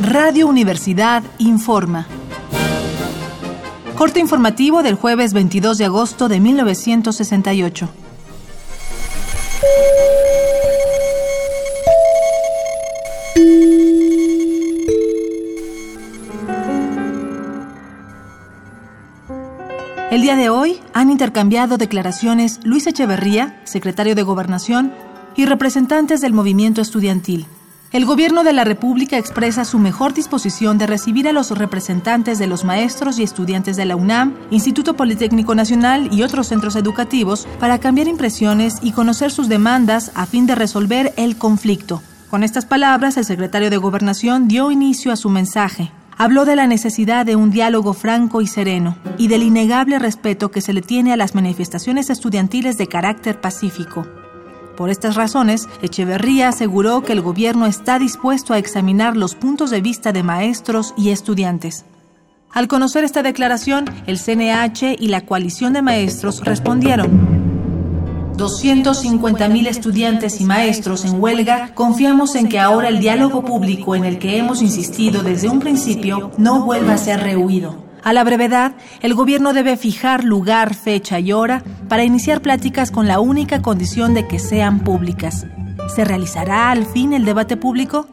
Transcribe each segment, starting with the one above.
Radio Universidad informa. Corte informativo del jueves 22 de agosto de 1968. El día de hoy han intercambiado declaraciones Luis Echeverría, secretario de Gobernación, y representantes del movimiento estudiantil. El gobierno de la República expresa su mejor disposición de recibir a los representantes de los maestros y estudiantes de la UNAM, Instituto Politécnico Nacional y otros centros educativos para cambiar impresiones y conocer sus demandas a fin de resolver el conflicto. Con estas palabras, el secretario de Gobernación dio inicio a su mensaje. Habló de la necesidad de un diálogo franco y sereno y del innegable respeto que se le tiene a las manifestaciones estudiantiles de carácter pacífico. Por estas razones, Echeverría aseguró que el gobierno está dispuesto a examinar los puntos de vista de maestros y estudiantes. Al conocer esta declaración, el CNH y la coalición de maestros respondieron. 250.000 estudiantes y maestros en huelga, confiamos en que ahora el diálogo público en el que hemos insistido desde un principio no vuelva a ser rehuido. A la brevedad, el gobierno debe fijar lugar, fecha y hora para iniciar pláticas con la única condición de que sean públicas. ¿Se realizará al fin el debate público?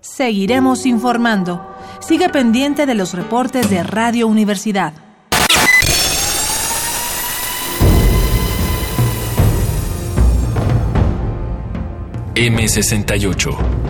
Seguiremos informando. Sigue pendiente de los reportes de Radio Universidad. M68